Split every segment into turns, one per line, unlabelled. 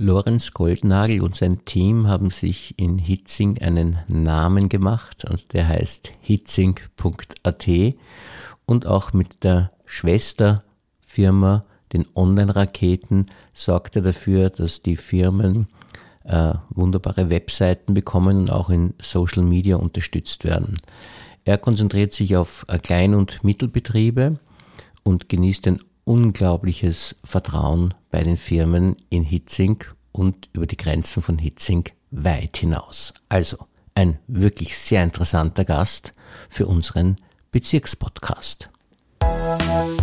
Lorenz Goldnagel und sein Team haben sich in Hitzing einen Namen gemacht und der heißt hitzing.at und auch mit der Schwesterfirma, den Online-Raketen, sorgt er dafür, dass die Firmen äh, wunderbare Webseiten bekommen und auch in Social Media unterstützt werden. Er konzentriert sich auf Klein- und Mittelbetriebe und genießt ein unglaubliches Vertrauen bei den Firmen in Hitzing und über die Grenzen von Hitzing weit hinaus. Also ein wirklich sehr interessanter Gast für unseren Bezirkspodcast. Musik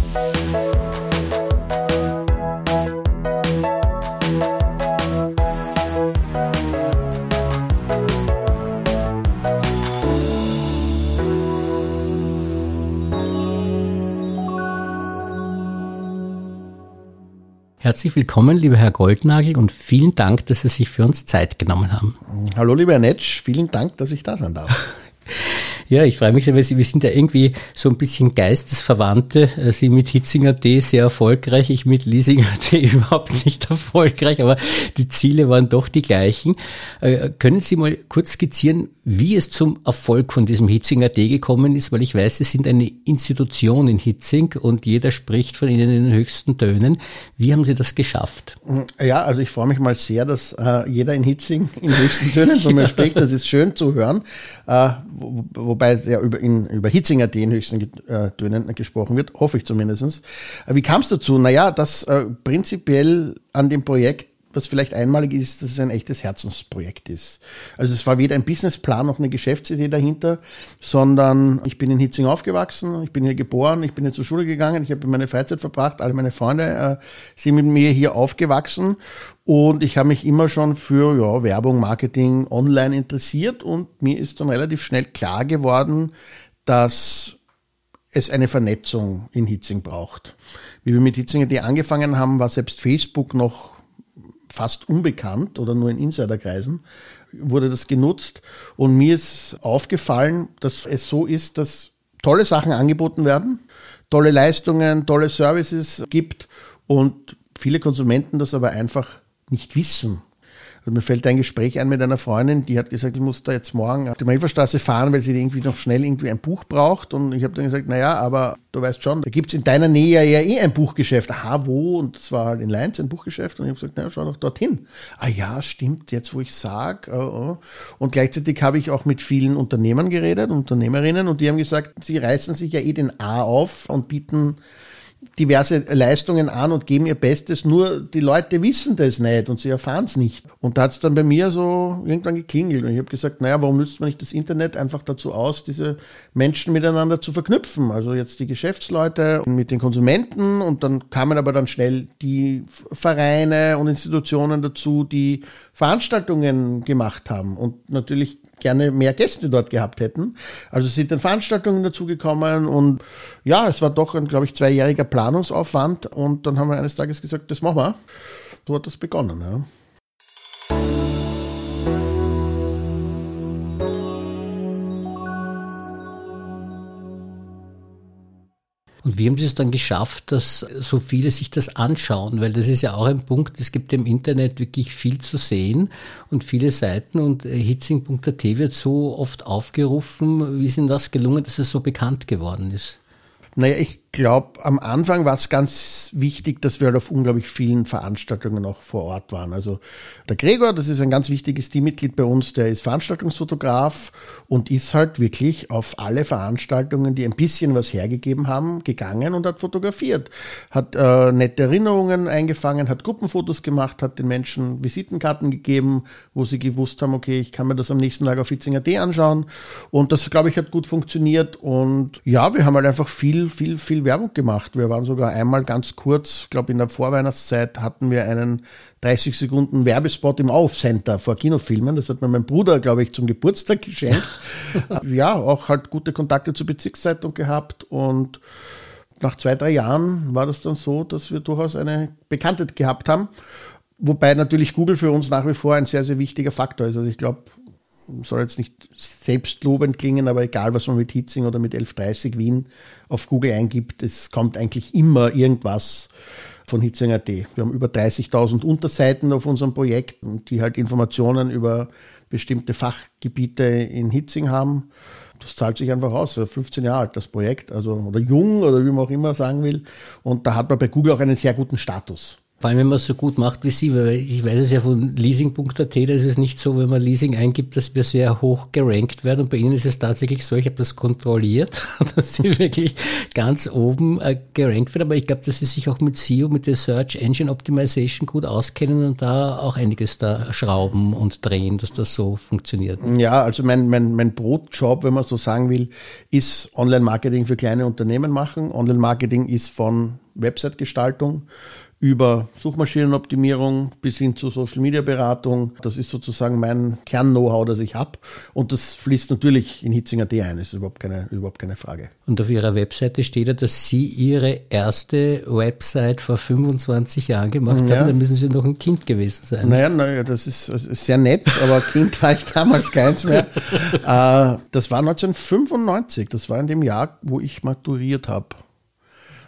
Herzlich willkommen, lieber Herr Goldnagel, und vielen Dank, dass Sie sich für uns Zeit genommen haben.
Hallo, lieber Herr Netsch, vielen Dank, dass ich da sein darf.
Ja, ich freue mich, weil Sie, wir sind ja irgendwie so ein bisschen Geistesverwandte. Äh, Sie mit Hitzinger.de sehr erfolgreich, ich mit Leasinger.de überhaupt nicht erfolgreich, aber die Ziele waren doch die gleichen. Äh, können Sie mal kurz skizzieren, wie es zum Erfolg von diesem Hitzinger.de gekommen ist? Weil ich weiß, Sie sind eine Institution in Hitzing und jeder spricht von Ihnen in den höchsten Tönen. Wie haben Sie das geschafft?
Ja, also ich freue mich mal sehr, dass äh, jeder in Hitzing in höchsten Tönen von mir spricht. Das ist schön zu hören. Äh, wo, wo wobei ja über, in, über Hitzinger den höchsten äh, Tönen gesprochen wird, hoffe ich zumindest. Äh, wie kam es dazu? Naja, dass äh, prinzipiell an dem Projekt was vielleicht einmalig ist, dass es ein echtes Herzensprojekt ist. Also es war weder ein Businessplan noch eine Geschäftsidee dahinter, sondern ich bin in Hitzing aufgewachsen, ich bin hier geboren, ich bin hier zur Schule gegangen, ich habe meine Freizeit verbracht, alle meine Freunde äh, sind mit mir hier aufgewachsen und ich habe mich immer schon für ja, Werbung, Marketing, Online interessiert und mir ist dann relativ schnell klar geworden, dass es eine Vernetzung in Hitzing braucht. Wie wir mit Hitzinger.de angefangen haben, war selbst Facebook noch fast unbekannt oder nur in Insiderkreisen wurde das genutzt. Und mir ist aufgefallen, dass es so ist, dass tolle Sachen angeboten werden, tolle Leistungen, tolle Services gibt und viele Konsumenten das aber einfach nicht wissen. Also mir fällt ein Gespräch ein mit einer Freundin, die hat gesagt, ich muss da jetzt morgen auf die Mariferstraße fahren, weil sie irgendwie noch schnell irgendwie ein Buch braucht. Und ich habe dann gesagt, naja, aber du weißt schon, da gibt es in deiner Nähe ja eh ein Buchgeschäft. Aha, wo? Und es war halt in Leinz ein Buchgeschäft. Und ich habe gesagt, naja, schau doch dorthin. Ah ja, stimmt, jetzt wo ich sage. Oh, oh. Und gleichzeitig habe ich auch mit vielen Unternehmern geredet, Unternehmerinnen, und die haben gesagt, sie reißen sich ja eh den A auf und bieten diverse Leistungen an und geben ihr Bestes, nur die Leute wissen das nicht und sie erfahren es nicht. Und da hat es dann bei mir so irgendwann geklingelt und ich habe gesagt, naja, warum nützt man nicht das Internet einfach dazu aus, diese Menschen miteinander zu verknüpfen? Also jetzt die Geschäftsleute mit den Konsumenten und dann kamen aber dann schnell die Vereine und Institutionen dazu, die Veranstaltungen gemacht haben und natürlich gerne mehr Gäste dort gehabt hätten. Also sind dann Veranstaltungen dazugekommen und ja, es war doch ein, glaube ich, zweijähriger Planungsaufwand und dann haben wir eines Tages gesagt, das machen wir. So hat das begonnen. Ja.
Und wie haben Sie es dann geschafft, dass so viele sich das anschauen? Weil das ist ja auch ein Punkt, es gibt im Internet wirklich viel zu sehen und viele Seiten und äh, hitzing.at wird so oft aufgerufen. Wie ist Ihnen das gelungen, dass es so bekannt geworden ist?
Naja, ich glaube, am Anfang war es ganz wichtig, dass wir halt auf unglaublich vielen Veranstaltungen auch vor Ort waren. Also der Gregor, das ist ein ganz wichtiges Teammitglied bei uns, der ist Veranstaltungsfotograf und ist halt wirklich auf alle Veranstaltungen, die ein bisschen was hergegeben haben, gegangen und hat fotografiert. Hat äh, nette Erinnerungen eingefangen, hat Gruppenfotos gemacht, hat den Menschen Visitenkarten gegeben, wo sie gewusst haben, okay, ich kann mir das am nächsten Tag auf Hitzinger.at anschauen. Und das, glaube ich, hat gut funktioniert. Und ja, wir haben halt einfach viel, viel, viel Werbung gemacht. Wir waren sogar einmal ganz kurz, glaube in der Vorweihnachtszeit hatten wir einen 30 Sekunden Werbespot im Auf-Center vor Kinofilmen. Das hat mir mein Bruder, glaube ich, zum Geburtstag geschenkt. ja, auch halt gute Kontakte zur Bezirkszeitung gehabt und nach zwei, drei Jahren war das dann so, dass wir durchaus eine Bekanntheit gehabt haben. Wobei natürlich Google für uns nach wie vor ein sehr, sehr wichtiger Faktor ist. Also ich glaube, soll jetzt nicht selbstlobend klingen, aber egal, was man mit Hitzing oder mit 1130 Wien auf Google eingibt, es kommt eigentlich immer irgendwas von Hitzing.at. Wir haben über 30.000 Unterseiten auf unserem Projekt, die halt Informationen über bestimmte Fachgebiete in Hitzing haben. Das zahlt sich einfach aus. 15 Jahre alt das Projekt, also oder jung oder wie man auch immer sagen will. Und da hat man bei Google auch einen sehr guten Status.
Vor allem, wenn man es so gut macht wie Sie, weil ich weiß es ja von leasing.at, da ist es nicht so, wenn man Leasing eingibt, dass wir sehr hoch gerankt werden. Und bei Ihnen ist es tatsächlich so, ich habe das kontrolliert, dass Sie wirklich ganz oben äh, gerankt werden. Aber ich glaube, dass Sie sich auch mit SEO, mit der Search Engine Optimization gut auskennen und da auch einiges da schrauben und drehen, dass das so funktioniert.
Ja, also mein, mein, mein Brotjob, wenn man so sagen will, ist Online-Marketing für kleine Unternehmen machen. Online-Marketing ist von Website-Gestaltung über Suchmaschinenoptimierung bis hin zu Social Media Beratung. Das ist sozusagen mein Kern-Know-how, das ich habe. Und das fließt natürlich in Hitzinger D ein, das ist überhaupt keine, überhaupt keine Frage.
Und auf Ihrer Webseite steht ja, dass Sie Ihre erste Website vor 25 Jahren gemacht haben. Ja. Da müssen Sie noch ein Kind gewesen sein.
Naja, naja das, ist, ist sehr nett, aber Kind war ich damals keins mehr. Äh, das war 1995, das war in dem Jahr, wo ich maturiert habe.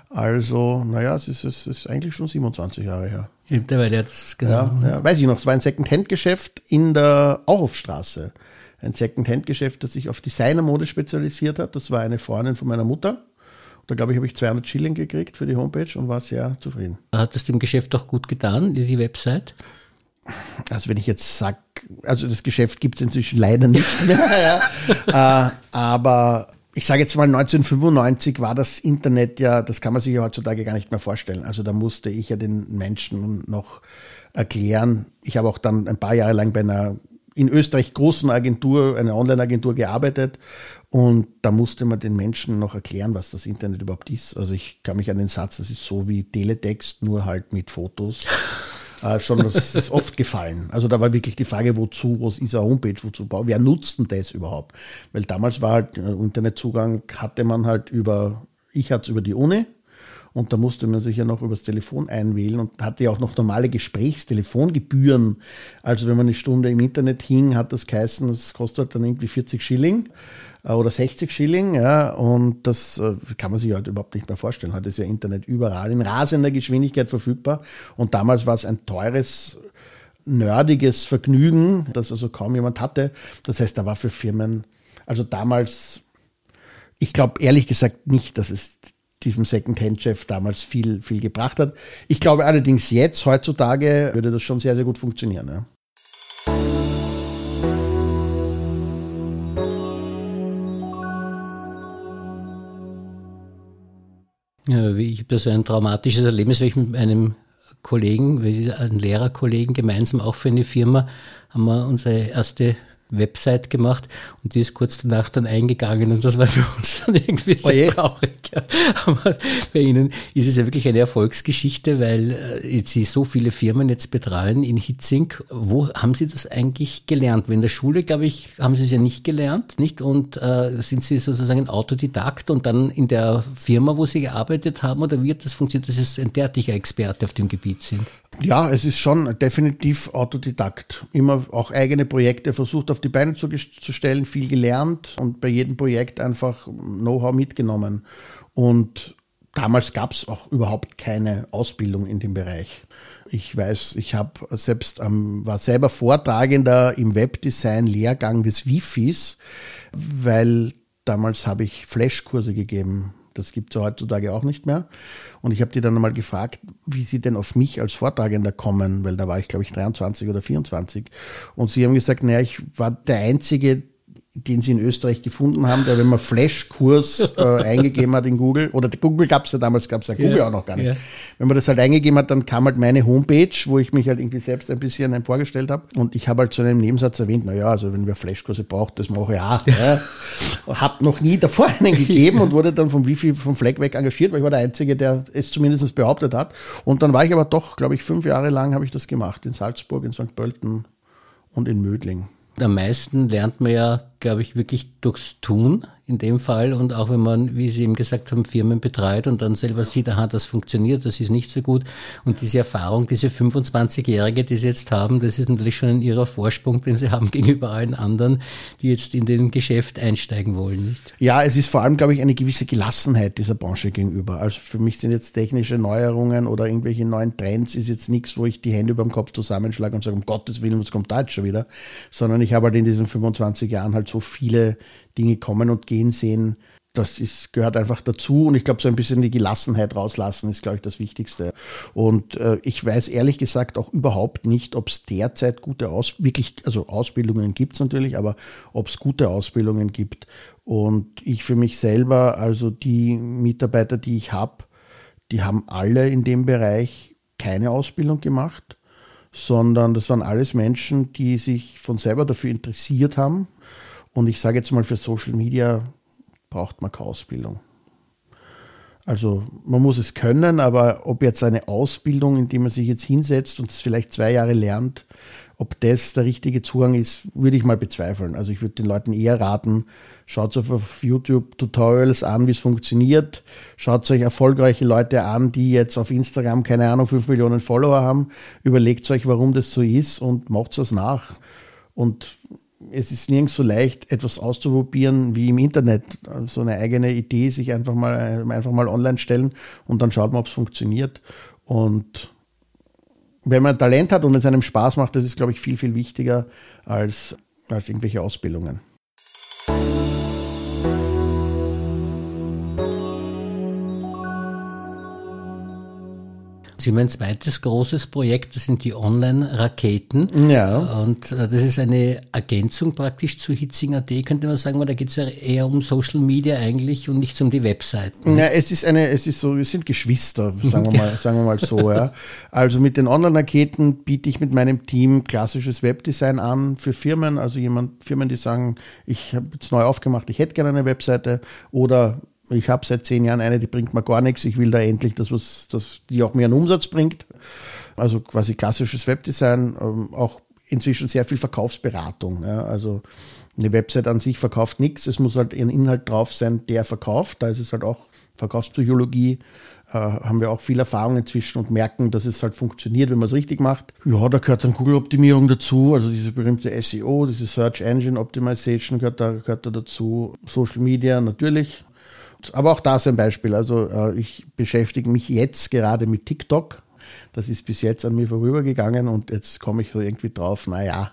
Also, naja, es ist, es ist eigentlich schon 27 Jahre her.
Mittlerweile, das ist genau.
Ja, ja, weiß ich noch, es war ein Second-Hand-Geschäft in der Auhofstraße. Ein Second-Hand-Geschäft, das sich auf Designermode spezialisiert hat. Das war eine Freundin von meiner Mutter. Da glaube ich, habe ich 200 Schilling gekriegt für die Homepage und war sehr zufrieden.
Hat es dem Geschäft auch gut getan, die Website?
Also wenn ich jetzt sage, also das Geschäft gibt es inzwischen leider nicht mehr, ja. äh, aber ich sage jetzt mal 1995 war das Internet ja, das kann man sich ja heutzutage gar nicht mehr vorstellen. Also da musste ich ja den Menschen noch erklären. Ich habe auch dann ein paar Jahre lang bei einer in Österreich großen Agentur, einer Online-Agentur gearbeitet und da musste man den Menschen noch erklären, was das Internet überhaupt ist. Also ich kann mich an den Satz, das ist so wie Teletext, nur halt mit Fotos äh, schon das ist oft gefallen. Also da war wirklich die Frage, wozu, was ist eine Homepage, wozu bauen, wer nutzt denn das überhaupt? Weil damals war halt äh, Internetzugang hatte man halt über, ich hatte es über die Uni und da musste man sich ja noch übers Telefon einwählen und hatte ja auch noch normale Gesprächstelefongebühren. Also wenn man eine Stunde im Internet hing, hat das geheißen, das kostet dann irgendwie 40 Schilling. Äh, oder 60 Schilling, ja, und das äh, kann man sich heute überhaupt nicht mehr vorstellen. Heute ist ja Internet überall in rasender Geschwindigkeit verfügbar und damals war es ein teures, nerdiges Vergnügen, das also kaum jemand hatte. Das heißt, da war für Firmen, also damals, ich glaube ehrlich gesagt nicht, dass es diesem Second-Hand-Chef damals viel, viel gebracht hat. Ich glaube allerdings jetzt, heutzutage, würde das schon sehr, sehr gut funktionieren.
Ja. Ich habe so ein traumatisches Erlebnis, weil ich mit einem Kollegen, einem Lehrerkollegen gemeinsam auch für eine Firma, haben wir unsere erste Website gemacht und die ist kurz danach dann eingegangen und das war für uns dann irgendwie sehr oh traurig. Ja. Aber bei Ihnen ist es ja wirklich eine Erfolgsgeschichte, weil äh, Sie so viele Firmen jetzt betreuen in Hitzing. Wo haben Sie das eigentlich gelernt? Weil in der Schule, glaube ich, haben Sie es ja nicht gelernt, nicht? Und äh, sind Sie sozusagen ein Autodidakt und dann in der Firma, wo Sie gearbeitet haben oder wird das funktioniert, dass Sie ein derartiger Experte auf dem Gebiet sind?
Ja, es ist schon definitiv Autodidakt. Immer auch eigene Projekte versucht auf die Beine zu, zu stellen, viel gelernt und bei jedem Projekt einfach Know-how mitgenommen. Und damals gab es auch überhaupt keine Ausbildung in dem Bereich. Ich weiß, ich habe selbst ähm, war selber Vortragender im Webdesign Lehrgang des Wifis, weil damals habe ich Flashkurse gegeben das gibt es heutzutage auch nicht mehr. Und ich habe die dann einmal gefragt, wie sie denn auf mich als Vortragender kommen, weil da war ich, glaube ich, 23 oder 24. Und sie haben gesagt, naja, ich war der Einzige, den sie in Österreich gefunden haben, der, wenn man Flash-Kurs äh, eingegeben hat in Google, oder Google gab es ja damals, gab es ja Google ja, auch noch gar nicht. Ja. Wenn man das halt eingegeben hat, dann kam halt meine Homepage, wo ich mich halt irgendwie selbst ein bisschen vorgestellt habe. Und ich habe halt zu einem Nebensatz erwähnt, naja, also wenn wer Flash-Kurse braucht, das mache ich auch. Ja. Hab noch nie davor einen gegeben und wurde dann vom Wifi vom Fleck weg engagiert, weil ich war der Einzige, der es zumindest behauptet hat. Und dann war ich aber doch, glaube ich, fünf Jahre lang habe ich das gemacht, in Salzburg, in St. Pölten und in Mödling.
Am meisten lernt man ja, glaube ich, wirklich durchs Tun in dem Fall. Und auch wenn man, wie Sie eben gesagt haben, Firmen betreut und dann selber sieht, aha, das funktioniert, das ist nicht so gut. Und diese Erfahrung, diese 25-Jährige, die Sie jetzt haben, das ist natürlich schon ein Ihrer Vorsprung, den Sie haben gegenüber allen anderen, die jetzt in den Geschäft einsteigen wollen. Nicht?
Ja, es ist vor allem, glaube ich, eine gewisse Gelassenheit dieser Branche gegenüber. Also für mich sind jetzt technische Neuerungen oder irgendwelche neuen Trends ist jetzt nichts, wo ich die Hände über dem Kopf zusammenschlage und sage, um Gottes Willen, was kommt da jetzt schon wieder? Sondern ich habe halt in diesen 25 Jahren halt so viele Dinge kommen und gehen sehen. Das ist, gehört einfach dazu und ich glaube, so ein bisschen die Gelassenheit rauslassen ist, glaube ich, das Wichtigste. Und äh, ich weiß ehrlich gesagt auch überhaupt nicht, ob es derzeit gute Aus wirklich, also Ausbildungen gibt es natürlich, aber ob es gute Ausbildungen gibt. Und ich für mich selber, also die Mitarbeiter, die ich habe, die haben alle in dem Bereich keine Ausbildung gemacht, sondern das waren alles Menschen, die sich von selber dafür interessiert haben, und ich sage jetzt mal, für Social Media braucht man keine Ausbildung. Also man muss es können, aber ob jetzt eine Ausbildung, in die man sich jetzt hinsetzt und es vielleicht zwei Jahre lernt, ob das der richtige Zugang ist, würde ich mal bezweifeln. Also ich würde den Leuten eher raten, schaut euch auf YouTube Tutorials an, wie es funktioniert. Schaut euch erfolgreiche Leute an, die jetzt auf Instagram, keine Ahnung, fünf Millionen Follower haben. Überlegt euch, warum das so ist und macht es nach. Und es ist nirgends so leicht, etwas auszuprobieren wie im Internet. So eine eigene Idee sich einfach mal, einfach mal online stellen und dann schaut man, ob es funktioniert. Und wenn man Talent hat und es einem Spaß macht, das ist, glaube ich, viel, viel wichtiger als, als irgendwelche Ausbildungen.
Sie haben ein zweites großes Projekt, das sind die Online-Raketen. Ja. Und äh, das ist eine Ergänzung praktisch zu Hitzing.at, könnte man sagen, weil da geht es ja eher um Social Media eigentlich und nicht um die Webseiten.
Ja, es ist eine, es ist so, wir sind Geschwister, sagen wir mal, sagen wir mal so, ja. Also mit den Online-Raketen biete ich mit meinem Team klassisches Webdesign an für Firmen, also jemand, Firmen, die sagen, ich habe jetzt neu aufgemacht, ich hätte gerne eine Webseite oder ich habe seit zehn Jahren eine, die bringt mir gar nichts. Ich will da endlich das, was das, die auch mir einen Umsatz bringt. Also quasi klassisches Webdesign, ähm, auch inzwischen sehr viel Verkaufsberatung. Ja. Also eine Website an sich verkauft nichts. Es muss halt ein Inhalt drauf sein, der verkauft. Da ist es halt auch Verkaufspsychologie. Äh, haben wir auch viel Erfahrung inzwischen und merken, dass es halt funktioniert, wenn man es richtig macht. Ja, da gehört dann Google-Optimierung dazu, also diese berühmte SEO, diese Search Engine Optimization gehört da, gehört da dazu. Social Media natürlich, aber auch da ist ein Beispiel. Also äh, ich beschäftige mich jetzt gerade mit TikTok. Das ist bis jetzt an mir vorübergegangen und jetzt komme ich so irgendwie drauf, naja,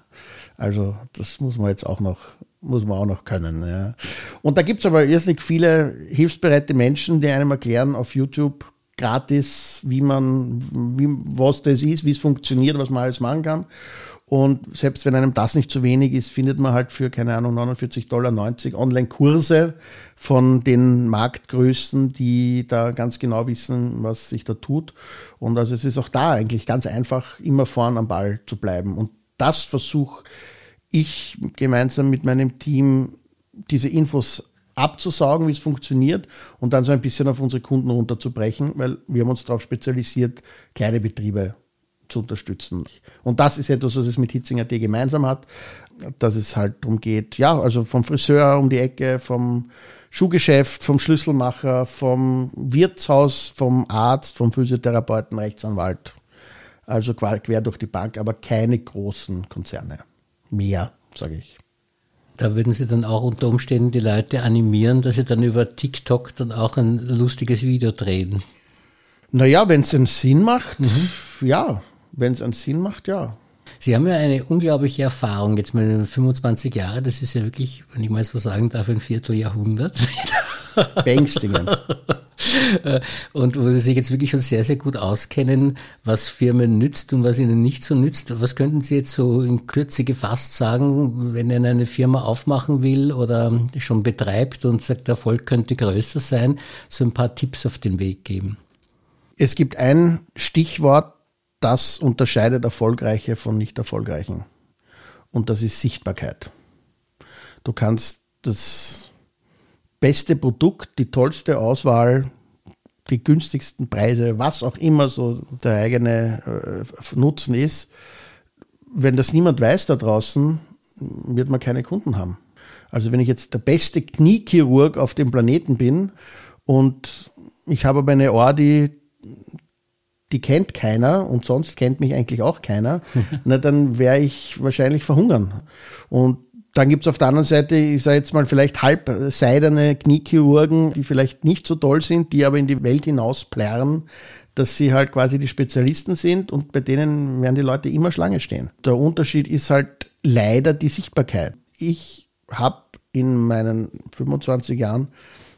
also das muss man jetzt auch noch, muss man auch noch können. Ja. Und da gibt es aber irrsinnig viele hilfsbereite Menschen, die einem erklären auf YouTube gratis, wie man, wie, was das ist, wie es funktioniert, was man alles machen kann. Und selbst wenn einem das nicht zu wenig ist, findet man halt für, keine Ahnung, 49,90 Dollar Online-Kurse von den Marktgrößen, die da ganz genau wissen, was sich da tut. Und also es ist auch da eigentlich ganz einfach, immer vorn am Ball zu bleiben. Und das versuche ich gemeinsam mit meinem Team, diese Infos abzusaugen, wie es funktioniert und dann so ein bisschen auf unsere Kunden runterzubrechen, weil wir haben uns darauf spezialisiert, kleine Betriebe zu unterstützen. Und das ist etwas, was es mit Hitzinger T gemeinsam hat, dass es halt darum geht, ja, also vom Friseur um die Ecke, vom Schuhgeschäft, vom Schlüsselmacher, vom Wirtshaus, vom Arzt, vom Physiotherapeuten, Rechtsanwalt. Also quer durch die Bank, aber keine großen Konzerne. Mehr, sage ich.
Da würden Sie dann auch unter Umständen die Leute animieren, dass sie dann über TikTok dann auch ein lustiges Video drehen.
Naja, wenn es einen Sinn macht, mhm. ja. Wenn es einen Sinn macht, ja.
Sie haben ja eine unglaubliche Erfahrung jetzt mit 25 Jahren. Das ist ja wirklich, wenn ich mal so sagen darf, ein Vierteljahrhundert.
Beängstigend.
und wo Sie sich jetzt wirklich schon sehr, sehr gut auskennen, was Firmen nützt und was ihnen nicht so nützt. Was könnten Sie jetzt so in Kürze gefasst sagen, wenn Ihnen eine Firma aufmachen will oder schon betreibt und sagt, der Erfolg könnte größer sein, so ein paar Tipps auf den Weg geben?
Es gibt ein Stichwort, das unterscheidet Erfolgreiche von nicht Erfolgreichen. Und das ist Sichtbarkeit. Du kannst das beste Produkt, die tollste Auswahl, die günstigsten Preise, was auch immer so der eigene äh, Nutzen ist. Wenn das niemand weiß da draußen, wird man keine Kunden haben. Also wenn ich jetzt der beste Kniechirurg auf dem Planeten bin und ich habe aber eine Ohr, die, die kennt keiner und sonst kennt mich eigentlich auch keiner, na dann werde ich wahrscheinlich verhungern. Und dann gibt's auf der anderen Seite, ich sage jetzt mal, vielleicht halbseidene Kniechirurgen, die vielleicht nicht so toll sind, die aber in die Welt hinaus plärren, dass sie halt quasi die Spezialisten sind und bei denen werden die Leute immer Schlange stehen. Der Unterschied ist halt leider die Sichtbarkeit. Ich habe in meinen 25 Jahren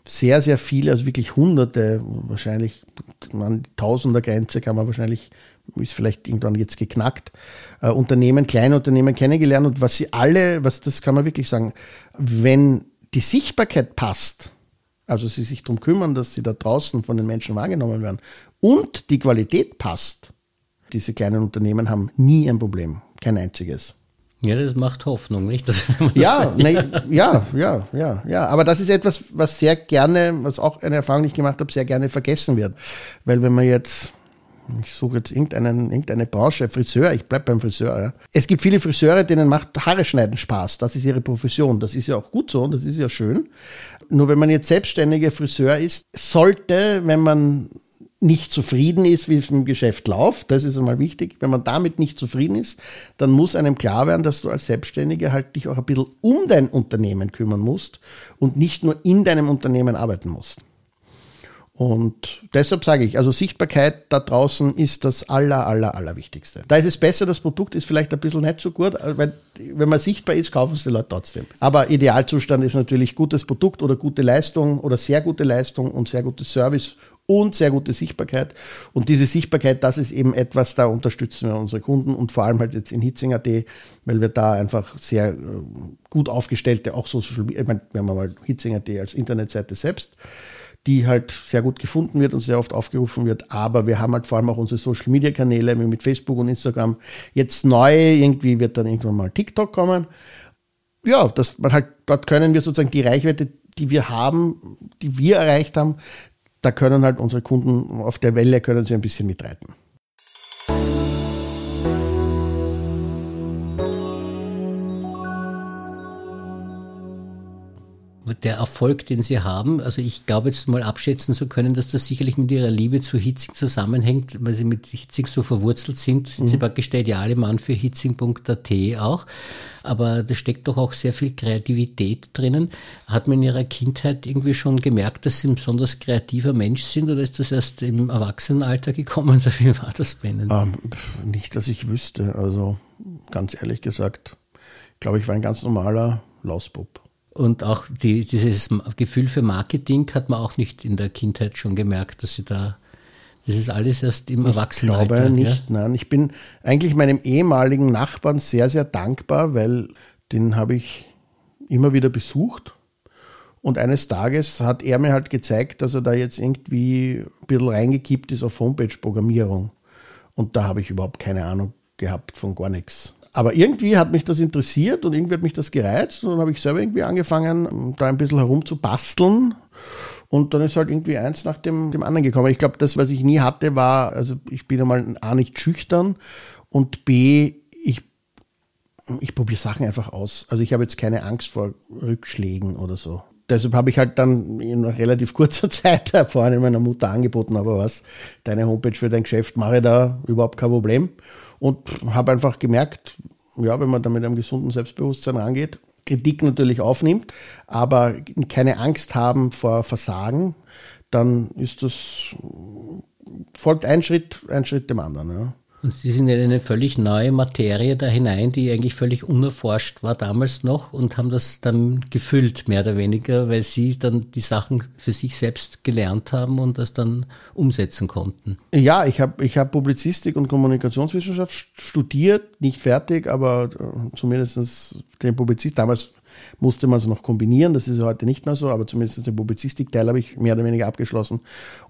sehr, sehr viele, also wirklich Hunderte, wahrscheinlich an die Tausender-Grenze kann man wahrscheinlich, ist vielleicht irgendwann jetzt geknackt, äh, Unternehmen, kleine Unternehmen kennengelernt und was sie alle, was das kann man wirklich sagen, wenn die Sichtbarkeit passt, also sie sich darum kümmern, dass sie da draußen von den Menschen wahrgenommen werden und die Qualität passt, diese kleinen Unternehmen haben nie ein Problem, kein einziges.
Ja, das macht Hoffnung, nicht?
Ja, ne, ja, ja, ja, ja. Aber das ist etwas, was sehr gerne, was auch eine Erfahrung, die ich gemacht habe, sehr gerne vergessen wird. Weil wenn man jetzt, ich suche jetzt irgendeinen, irgendeine Branche, Friseur, ich bleibe beim Friseur. Ja. Es gibt viele Friseure, denen macht Haare schneiden Spaß. Das ist ihre Profession. Das ist ja auch gut so und das ist ja schön. Nur wenn man jetzt selbstständiger Friseur ist, sollte, wenn man nicht zufrieden ist, wie es im Geschäft läuft, das ist einmal wichtig. Wenn man damit nicht zufrieden ist, dann muss einem klar werden, dass du als Selbstständiger halt dich auch ein bisschen um dein Unternehmen kümmern musst und nicht nur in deinem Unternehmen arbeiten musst. Und deshalb sage ich, also Sichtbarkeit da draußen ist das aller, aller, aller Wichtigste. Da ist es besser, das Produkt ist vielleicht ein bisschen nicht so gut, weil wenn man sichtbar ist, kaufen es die Leute trotzdem. Aber Idealzustand ist natürlich gutes Produkt oder gute Leistung oder sehr gute Leistung und sehr gutes Service und sehr gute Sichtbarkeit. Und diese Sichtbarkeit, das ist eben etwas, da unterstützen wir unsere Kunden und vor allem halt jetzt in Hitzing.at, weil wir da einfach sehr äh, gut aufgestellte, auch Social Media, ich meine, wir haben mal Hitzing.at als Internetseite selbst die halt sehr gut gefunden wird und sehr oft aufgerufen wird. Aber wir haben halt vor allem auch unsere Social Media Kanäle mit Facebook und Instagram. Jetzt neu, irgendwie wird dann irgendwann mal TikTok kommen. Ja, das man halt, dort können wir sozusagen die Reichweite, die wir haben, die wir erreicht haben, da können halt unsere Kunden auf der Welle können sie ein bisschen mitreiten.
Der Erfolg, den Sie haben, also ich glaube jetzt mal abschätzen zu können, dass das sicherlich mit Ihrer Liebe zu Hitzing zusammenhängt, weil Sie mit Hitzing so verwurzelt sind, sind mhm. Sie praktisch der ideale Mann für hitzing.at auch. Aber da steckt doch auch sehr viel Kreativität drinnen. Hat man in Ihrer Kindheit irgendwie schon gemerkt, dass Sie ein besonders kreativer Mensch sind oder ist das erst im Erwachsenenalter gekommen? Oder wie war das bei Ihnen?
Ähm, nicht, dass ich wüsste. Also ganz ehrlich gesagt, glaube ich, war ein ganz normaler Lausbub.
Und auch die, dieses Gefühl für Marketing hat man auch nicht in der Kindheit schon gemerkt, dass sie da, das ist alles erst im Erwachsenenalter.
Ich glaube nicht, ja? nein. Ich bin eigentlich meinem ehemaligen Nachbarn sehr, sehr dankbar, weil den habe ich immer wieder besucht. Und eines Tages hat er mir halt gezeigt, dass er da jetzt irgendwie ein bisschen reingekippt ist auf Homepage-Programmierung. Und da habe ich überhaupt keine Ahnung gehabt von gar nichts. Aber irgendwie hat mich das interessiert und irgendwie hat mich das gereizt und dann habe ich selber irgendwie angefangen, da ein bisschen herum zu basteln. Und dann ist halt irgendwie eins nach dem, dem anderen gekommen. Ich glaube, das, was ich nie hatte, war, also ich bin einmal A nicht schüchtern und B, ich, ich probiere Sachen einfach aus. Also ich habe jetzt keine Angst vor Rückschlägen oder so. Deshalb habe ich halt dann in relativ kurzer Zeit vorhin meiner Mutter angeboten, aber was, deine Homepage für dein Geschäft mache ich da überhaupt kein Problem und habe einfach gemerkt, ja, wenn man da mit einem gesunden Selbstbewusstsein rangeht, Kritik natürlich aufnimmt, aber keine Angst haben vor Versagen, dann ist das, folgt ein Schritt, ein Schritt dem anderen. Ja.
Und Sie sind in eine völlig neue Materie da hinein, die eigentlich völlig unerforscht war damals noch und haben das dann gefüllt, mehr oder weniger, weil Sie dann die Sachen für sich selbst gelernt haben und das dann umsetzen konnten.
Ja, ich habe ich hab Publizistik und Kommunikationswissenschaft studiert, nicht fertig, aber äh, zumindest den Publizist damals musste man es noch kombinieren. Das ist heute nicht mehr so, aber zumindest den Publizistikteil habe ich mehr oder weniger abgeschlossen.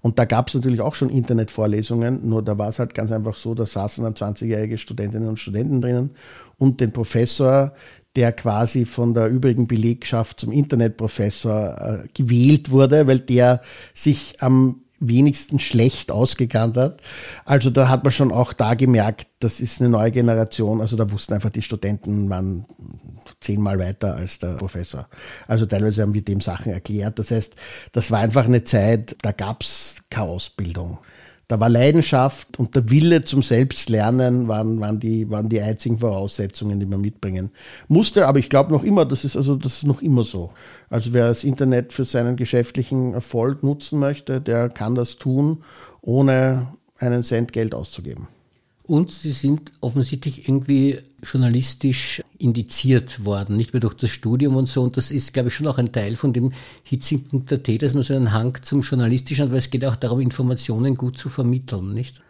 Und da gab es natürlich auch schon Internetvorlesungen, nur da war es halt ganz einfach so, da saßen dann 20-jährige Studentinnen und Studenten drinnen und den Professor, der quasi von der übrigen Belegschaft zum Internetprofessor äh, gewählt wurde, weil der sich am wenigsten schlecht ausgekannt hat. Also da hat man schon auch da gemerkt, das ist eine neue Generation. Also da wussten einfach die Studenten, waren zehnmal weiter als der Professor. Also teilweise haben wir dem Sachen erklärt. Das heißt, das war einfach eine Zeit, da gab's keine Ausbildung. Da war Leidenschaft und der Wille zum Selbstlernen waren, waren, die, waren die einzigen Voraussetzungen, die man mitbringen musste. Aber ich glaube noch immer, das ist also das ist noch immer so. Also wer das Internet für seinen geschäftlichen Erfolg nutzen möchte, der kann das tun, ohne einen Cent Geld auszugeben.
Und sie sind offensichtlich irgendwie journalistisch indiziert worden, nicht mehr durch das Studium und so. Und das ist, glaube ich, schon auch ein Teil von dem Hitzing.at, dass man so einen Hang zum Journalistischen hat, weil es geht auch darum, Informationen gut zu vermitteln, nicht?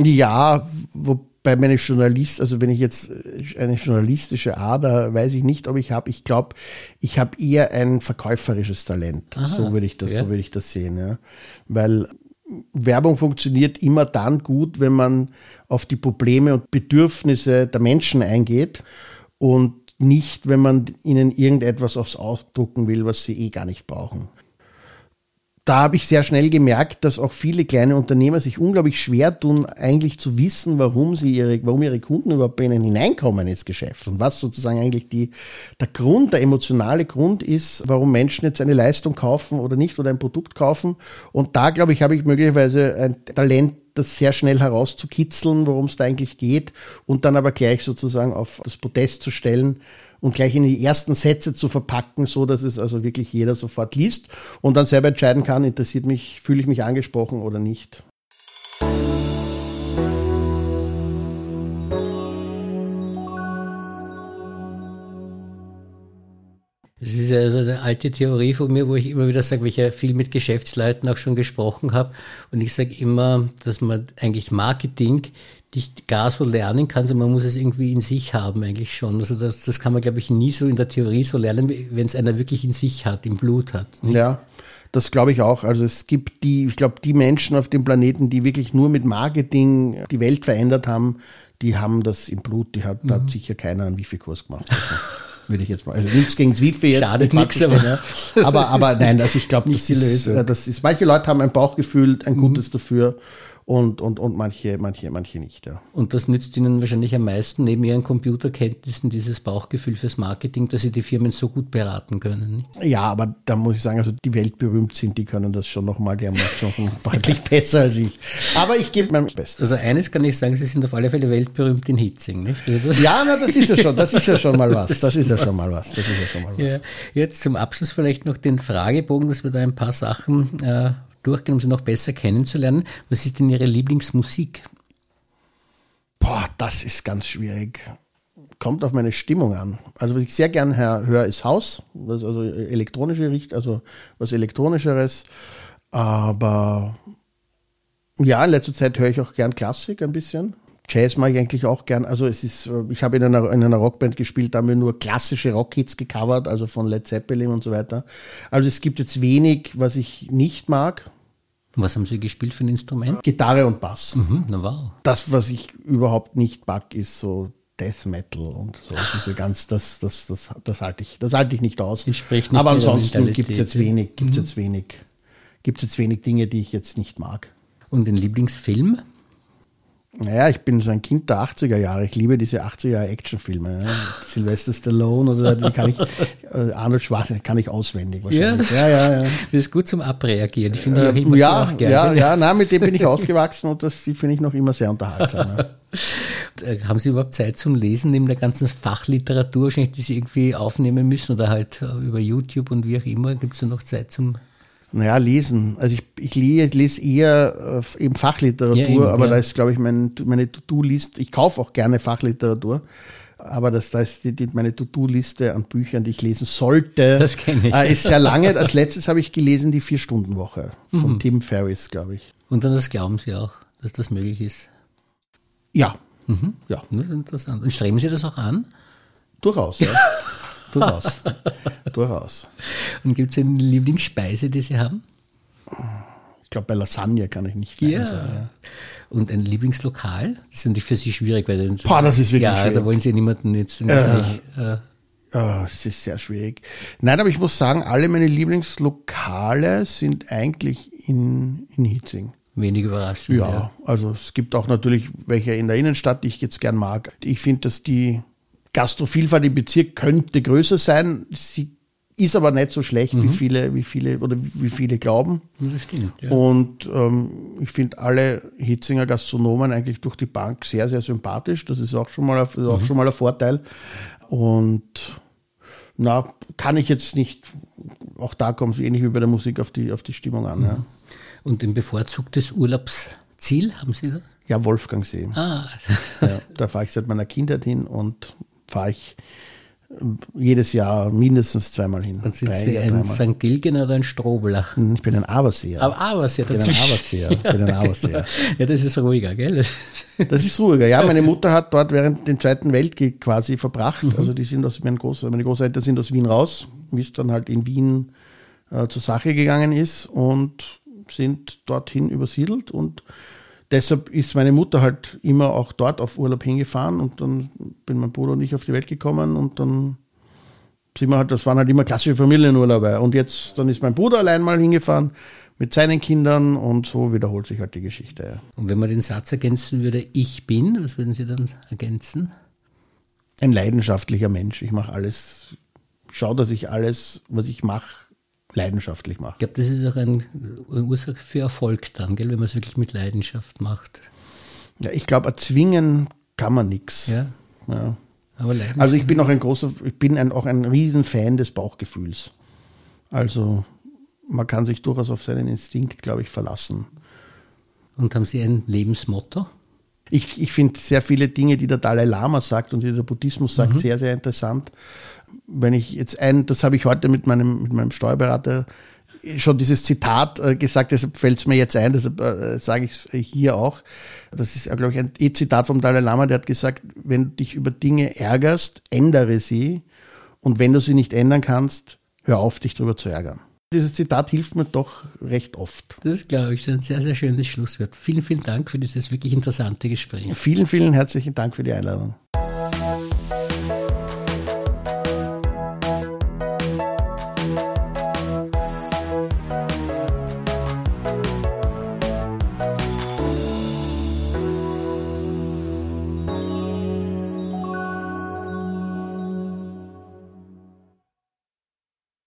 Ja, wobei meine Journalist, also wenn ich jetzt eine journalistische Ader, weiß ich nicht, ob ich habe. Ich glaube, ich habe eher ein verkäuferisches Talent. Aha, so würde ich das, ja. so würde ich das sehen, ja. Weil Werbung funktioniert immer dann gut, wenn man auf die Probleme und Bedürfnisse der Menschen eingeht und nicht, wenn man ihnen irgendetwas aufs Ausdrucken will, was sie eh gar nicht brauchen da habe ich sehr schnell gemerkt, dass auch viele kleine Unternehmer sich unglaublich schwer tun, eigentlich zu wissen, warum sie ihre, warum ihre Kunden überhaupt bei ihnen hineinkommen ins Geschäft und was sozusagen eigentlich die, der Grund, der emotionale Grund ist, warum Menschen jetzt eine Leistung kaufen oder nicht oder ein Produkt kaufen. Und da, glaube ich, habe ich möglicherweise ein Talent, das sehr schnell herauszukitzeln, worum es da eigentlich geht und dann aber gleich sozusagen auf das Podest zu stellen, und gleich in die ersten Sätze zu verpacken, so dass es also wirklich jeder sofort liest und dann selber entscheiden kann, interessiert mich, fühle ich mich angesprochen oder nicht.
Das ist also eine alte Theorie von mir, wo ich immer wieder sage, weil ich ja viel mit Geschäftsleuten auch schon gesprochen habe. Und ich sage immer, dass man eigentlich Marketing nicht gar so lernen kann, sondern man muss es irgendwie in sich haben eigentlich schon. Also das, das kann man, glaube ich, nie so in der Theorie so lernen, wenn es einer wirklich in sich hat, im Blut hat.
Ja, das glaube ich auch. Also es gibt die, ich glaube, die Menschen auf dem Planeten, die wirklich nur mit Marketing die Welt verändert haben, die haben das im Blut. Die hat, mhm. da hat sicher keiner einen Wifi-Kurs gemacht. würde ich jetzt mal. Also nichts gegen Zwiebel jetzt.
Schadet nichts, aber,
ja. aber, aber nein, also ich glaube, das ist, das ist, manche Leute haben ein Bauchgefühl, ein mhm. gutes dafür und, und, und manche, manche, manche nicht. Ja.
Und das nützt Ihnen wahrscheinlich am meisten neben Ihren Computerkenntnissen dieses Bauchgefühl fürs Marketing, dass Sie die Firmen so gut beraten können.
Nicht? Ja, aber da muss ich sagen, also die weltberühmt sind, die können das schon nochmal, die haben das schon deutlich besser als ich. Aber ich gebe mein Bestes.
Also eines kann ich sagen, Sie sind auf alle Fälle weltberühmt in Hitzing, nicht? Also
ja, na, das ist ja schon, das ist ja schon mal was. Das ist ja schon mal was. Das ist ja schon mal was. Ja,
jetzt zum Abschluss vielleicht noch den Fragebogen, dass wir da ein paar Sachen äh, durchgehen, um sie noch besser kennenzulernen. Was ist denn Ihre Lieblingsmusik?
Boah, das ist ganz schwierig. Kommt auf meine Stimmung an. Also was ich sehr gern höre, ist Haus, also elektronische Richt, also was elektronischeres. Aber ja, in letzter Zeit höre ich auch gern Klassik ein bisschen. Jazz mag ich eigentlich auch gern. Also es ist, ich habe in einer, in einer Rockband gespielt, da haben wir nur klassische Rockhits gecovert, also von Led Zeppelin und so weiter. Also es gibt jetzt wenig, was ich nicht mag.
Was haben Sie gespielt für ein Instrument?
Gitarre und Bass.
Mhm, na wow.
Das, was ich überhaupt nicht mag, ist so Death Metal und so. Diese ganz, das, das, das, das halte ich, das halte ich nicht aus.
Nicht
Aber ansonsten gibt es jetzt wenig, gibt mhm. jetzt wenig, gibt jetzt wenig Dinge, die ich jetzt nicht mag.
Und den Lieblingsfilm?
Naja, ich bin so ein Kind der 80er Jahre. Ich liebe diese 80er Jahre Actionfilme. Ja. Sylvester Stallone oder die kann ich, äh, Arnold Schwarzenegger kann ich auswendig
wahrscheinlich. Ja, ja, ja, ja. Das ist gut zum Abreagieren.
Die finde ich auch immer ja, auch gerne. Ja, ja, nein, mit dem bin ich aufgewachsen und das finde ich noch immer sehr unterhaltsam. Ja.
Äh, haben Sie überhaupt Zeit zum Lesen neben der ganzen Fachliteratur, die Sie irgendwie aufnehmen müssen oder halt äh, über YouTube und wie auch immer? Gibt es da noch Zeit zum
naja, lesen. Also ich, ich lese, lese eher äh, eben Fachliteratur, ja, eben, aber ja. da ist, glaube ich, mein, meine To-Do-List. Ich kaufe auch gerne Fachliteratur, aber das, da ist die, die, meine To-Do-Liste an Büchern, die ich lesen sollte,
das ich. Äh,
ist sehr lange. Als letztes habe ich gelesen die Vier-Stunden-Woche von mhm. Tim Ferriss, glaube ich.
Und dann das glauben Sie auch, dass das möglich ist?
Ja.
Mhm. ja. Das ist interessant. Und streben Sie das auch an?
Durchaus, ja. Durchaus. Durchaus.
Und gibt es eine Lieblingsspeise, die Sie haben?
Ich glaube, bei Lasagne kann ich nicht
ja. sagen. Ja. Und ein Lieblingslokal? Das ist natürlich für Sie schwierig, weil
Boah, das ist wirklich ja, schwierig.
da wollen Sie niemanden jetzt.
Ja. Äh, Oh, es ist sehr schwierig. Nein, aber ich muss sagen, alle meine Lieblingslokale sind eigentlich in, in Hitzing.
Wenig überraschend.
Ja, ja, also es gibt auch natürlich welche in der Innenstadt, die ich jetzt gern mag. Ich finde, dass die Gastrovielfalt im Bezirk könnte größer sein. Sie ist aber nicht so schlecht, mhm. wie viele, wie viele oder wie viele glauben.
Das stimmt. Ja.
Und ähm, ich finde alle Hitzinger Gastronomen eigentlich durch die Bank sehr, sehr sympathisch. Das ist auch schon mal, ein, mhm. auch schon mal ein Vorteil. Und na, kann ich jetzt nicht, auch da kommt es ähnlich wie bei der Musik auf die, auf die Stimmung an. Mhm. Ja.
Und ein bevorzugtes Urlaubsziel haben Sie?
Ja, Wolfgangsee. Ah. ja, da fahre ich seit meiner Kindheit hin und fahre ich jedes Jahr mindestens zweimal hin.
Und sind Sie ein St. Gilgen oder ein Strobler?
Hm, ich bin ein Aberseher.
Aber Aberseher,
ich bin ein Aberseher. Ich bin ein Aberseher.
ja, das ist ruhiger, gell?
Das ist ruhiger, ja. Meine Mutter hat dort während dem Zweiten Weltkrieg quasi verbracht. Mhm. Also die sind aus, mein Groß, meine Großeltern sind aus Wien raus, wie es dann halt in Wien äh, zur Sache gegangen ist und sind dorthin übersiedelt und deshalb ist meine Mutter halt immer auch dort auf Urlaub hingefahren und dann bin mein Bruder und ich auf die Welt gekommen und dann sind wir halt, das waren halt immer klassische Familienurlaube. Und jetzt, dann ist mein Bruder allein mal hingefahren mit seinen Kindern und so wiederholt sich halt die Geschichte. Ja.
Und wenn man den Satz ergänzen würde, ich bin, was würden Sie dann ergänzen?
Ein leidenschaftlicher Mensch. Ich mache alles, schaue, dass ich alles, was ich mache, leidenschaftlich mache.
Ich glaube, das ist auch ein, eine Ursache für Erfolg dann, gell, wenn man es wirklich mit Leidenschaft macht.
Ja, ich glaube, erzwingen kann man nichts. Ja. ja. also ich bin auch ein großer, ich bin ein, auch ein Riesenfan des Bauchgefühls. Also man kann sich durchaus auf seinen Instinkt, glaube ich, verlassen.
Und haben Sie ein Lebensmotto?
Ich, ich finde sehr viele Dinge, die der Dalai Lama sagt und die der Buddhismus sagt, mhm. sehr, sehr interessant. Wenn ich jetzt ein, das habe ich heute mit meinem, mit meinem Steuerberater schon dieses Zitat äh, gesagt, deshalb fällt es mir jetzt ein, deshalb äh, sage ich es hier auch. Das ist, glaube ich, ein E-Zitat vom Dalai Lama, der hat gesagt, wenn du dich über Dinge ärgerst, ändere sie und wenn du sie nicht ändern kannst, hör auf, dich darüber zu ärgern. Dieses Zitat hilft mir doch recht oft.
Das glaube ich, ist ein sehr, sehr schönes Schlusswort. Vielen, vielen Dank für dieses wirklich interessante Gespräch.
Vielen, vielen herzlichen Dank für die Einladung.